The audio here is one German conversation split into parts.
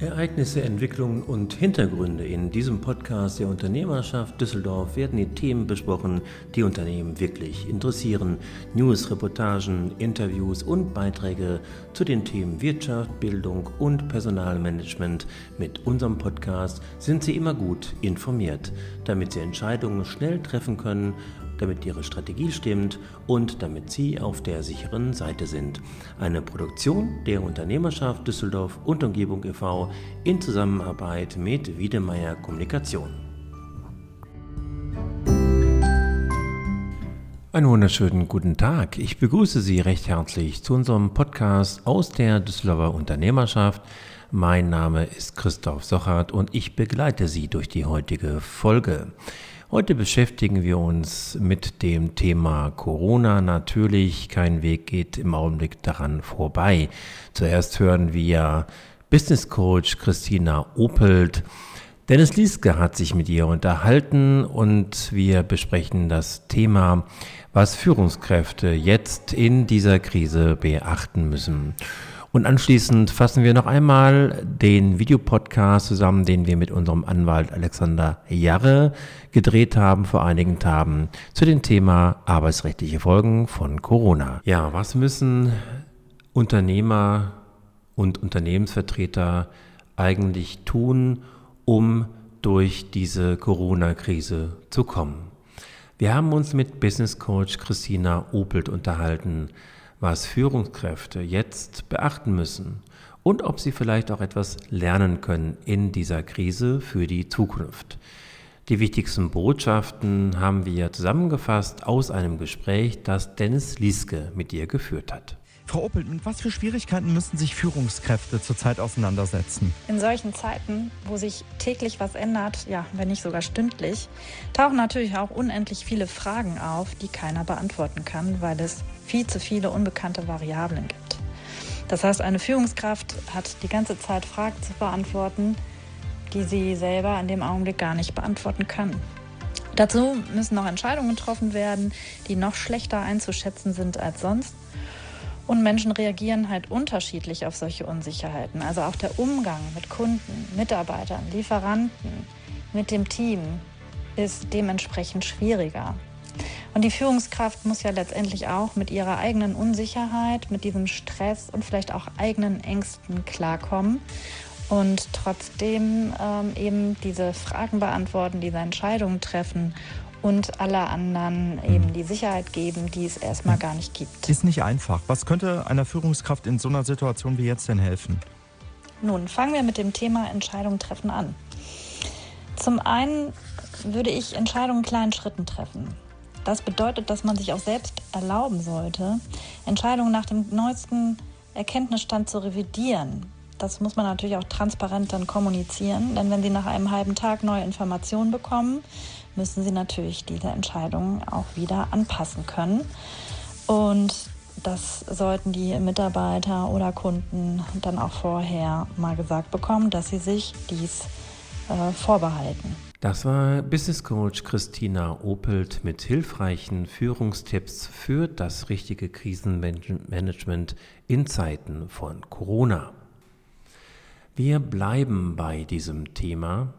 Ereignisse, Entwicklungen und Hintergründe in diesem Podcast der Unternehmerschaft Düsseldorf werden die Themen besprochen, die Unternehmen wirklich interessieren. News, Reportagen, Interviews und Beiträge zu den Themen Wirtschaft, Bildung und Personalmanagement. Mit unserem Podcast sind Sie immer gut informiert, damit Sie Entscheidungen schnell treffen können damit Ihre Strategie stimmt und damit Sie auf der sicheren Seite sind. Eine Produktion der Unternehmerschaft Düsseldorf und Umgebung e.V. in Zusammenarbeit mit Wiedemeyer Kommunikation. Einen wunderschönen guten Tag. Ich begrüße Sie recht herzlich zu unserem Podcast aus der Düsseldorfer Unternehmerschaft. Mein Name ist Christoph Sochert und ich begleite Sie durch die heutige Folge. Heute beschäftigen wir uns mit dem Thema Corona. Natürlich, kein Weg geht im Augenblick daran vorbei. Zuerst hören wir Business Coach Christina Opelt. Dennis Lieske hat sich mit ihr unterhalten und wir besprechen das Thema, was Führungskräfte jetzt in dieser Krise beachten müssen. Und anschließend fassen wir noch einmal den Videopodcast zusammen, den wir mit unserem Anwalt Alexander Jarre gedreht haben vor einigen Tagen zu dem Thema arbeitsrechtliche Folgen von Corona. Ja, was müssen Unternehmer und Unternehmensvertreter eigentlich tun, um durch diese Corona-Krise zu kommen? Wir haben uns mit Business Coach Christina Opelt unterhalten was Führungskräfte jetzt beachten müssen und ob sie vielleicht auch etwas lernen können in dieser Krise für die Zukunft. Die wichtigsten Botschaften haben wir zusammengefasst aus einem Gespräch, das Dennis Lieske mit ihr geführt hat. Frau Opel, mit was für Schwierigkeiten müssen sich Führungskräfte zurzeit auseinandersetzen? In solchen Zeiten, wo sich täglich was ändert, ja, wenn nicht sogar stündlich, tauchen natürlich auch unendlich viele Fragen auf, die keiner beantworten kann, weil es viel zu viele unbekannte Variablen gibt. Das heißt, eine Führungskraft hat die ganze Zeit Fragen zu beantworten, die sie selber in dem Augenblick gar nicht beantworten kann. Dazu müssen noch Entscheidungen getroffen werden, die noch schlechter einzuschätzen sind als sonst. Und Menschen reagieren halt unterschiedlich auf solche Unsicherheiten. Also auch der Umgang mit Kunden, Mitarbeitern, Lieferanten, mit dem Team ist dementsprechend schwieriger. Und die Führungskraft muss ja letztendlich auch mit ihrer eigenen Unsicherheit, mit diesem Stress und vielleicht auch eigenen Ängsten klarkommen und trotzdem ähm, eben diese Fragen beantworten, diese Entscheidungen treffen und alle anderen eben die Sicherheit geben, die es erstmal gar nicht gibt. Ist nicht einfach. Was könnte einer Führungskraft in so einer Situation wie jetzt denn helfen? Nun, fangen wir mit dem Thema Entscheidungen treffen an. Zum einen würde ich Entscheidungen in kleinen Schritten treffen. Das bedeutet, dass man sich auch selbst erlauben sollte, Entscheidungen nach dem neuesten Erkenntnisstand zu revidieren. Das muss man natürlich auch transparent dann kommunizieren, denn wenn Sie nach einem halben Tag neue Informationen bekommen, müssen sie natürlich diese Entscheidungen auch wieder anpassen können. Und das sollten die Mitarbeiter oder Kunden dann auch vorher mal gesagt bekommen, dass sie sich dies äh, vorbehalten. Das war Business Coach Christina Opelt mit hilfreichen Führungstipps für das richtige Krisenmanagement in Zeiten von Corona. Wir bleiben bei diesem Thema.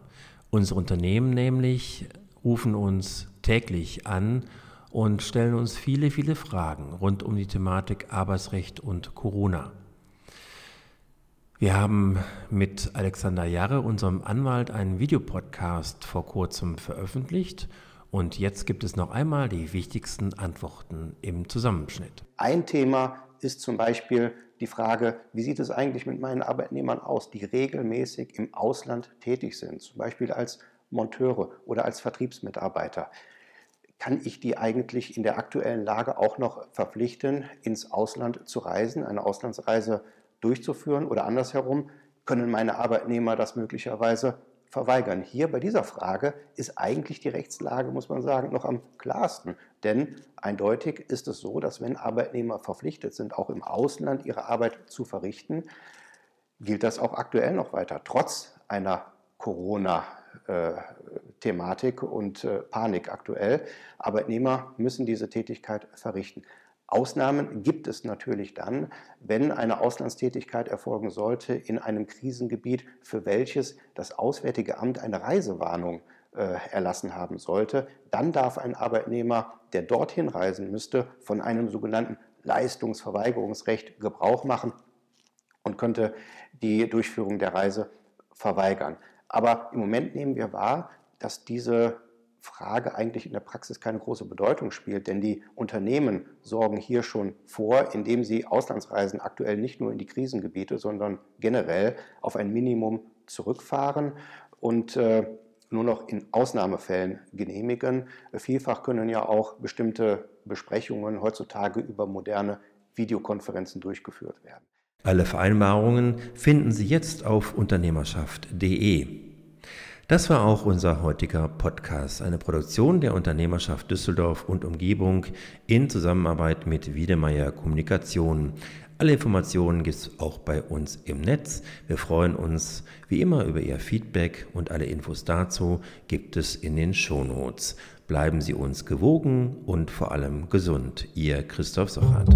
Unser Unternehmen nämlich rufen uns täglich an und stellen uns viele, viele Fragen rund um die Thematik Arbeitsrecht und Corona. Wir haben mit Alexander Jarre, unserem Anwalt, einen Videopodcast vor kurzem veröffentlicht und jetzt gibt es noch einmal die wichtigsten Antworten im Zusammenschnitt. Ein Thema ist zum Beispiel die Frage, wie sieht es eigentlich mit meinen Arbeitnehmern aus, die regelmäßig im Ausland tätig sind, zum Beispiel als Monteure oder als Vertriebsmitarbeiter. Kann ich die eigentlich in der aktuellen Lage auch noch verpflichten, ins Ausland zu reisen, eine Auslandsreise durchzuführen oder andersherum? Können meine Arbeitnehmer das möglicherweise verweigern? Hier bei dieser Frage ist eigentlich die Rechtslage, muss man sagen, noch am klarsten. Denn eindeutig ist es so, dass wenn Arbeitnehmer verpflichtet sind, auch im Ausland ihre Arbeit zu verrichten, gilt das auch aktuell noch weiter, trotz einer Corona- Thematik und äh, Panik aktuell. Arbeitnehmer müssen diese Tätigkeit verrichten. Ausnahmen gibt es natürlich dann, wenn eine Auslandstätigkeit erfolgen sollte in einem Krisengebiet, für welches das Auswärtige Amt eine Reisewarnung äh, erlassen haben sollte. Dann darf ein Arbeitnehmer, der dorthin reisen müsste, von einem sogenannten Leistungsverweigerungsrecht Gebrauch machen und könnte die Durchführung der Reise verweigern. Aber im Moment nehmen wir wahr, dass diese Frage eigentlich in der Praxis keine große Bedeutung spielt, denn die Unternehmen sorgen hier schon vor, indem sie Auslandsreisen aktuell nicht nur in die Krisengebiete, sondern generell auf ein Minimum zurückfahren und äh, nur noch in Ausnahmefällen genehmigen. Vielfach können ja auch bestimmte Besprechungen heutzutage über moderne Videokonferenzen durchgeführt werden. Alle Vereinbarungen finden Sie jetzt auf unternehmerschaft.de. Das war auch unser heutiger Podcast, eine Produktion der Unternehmerschaft Düsseldorf und Umgebung in Zusammenarbeit mit Wiedemeyer Kommunikation. Alle Informationen gibt es auch bei uns im Netz. Wir freuen uns wie immer über Ihr Feedback und alle Infos dazu gibt es in den Shownotes. Bleiben Sie uns gewogen und vor allem gesund. Ihr Christoph Sochert.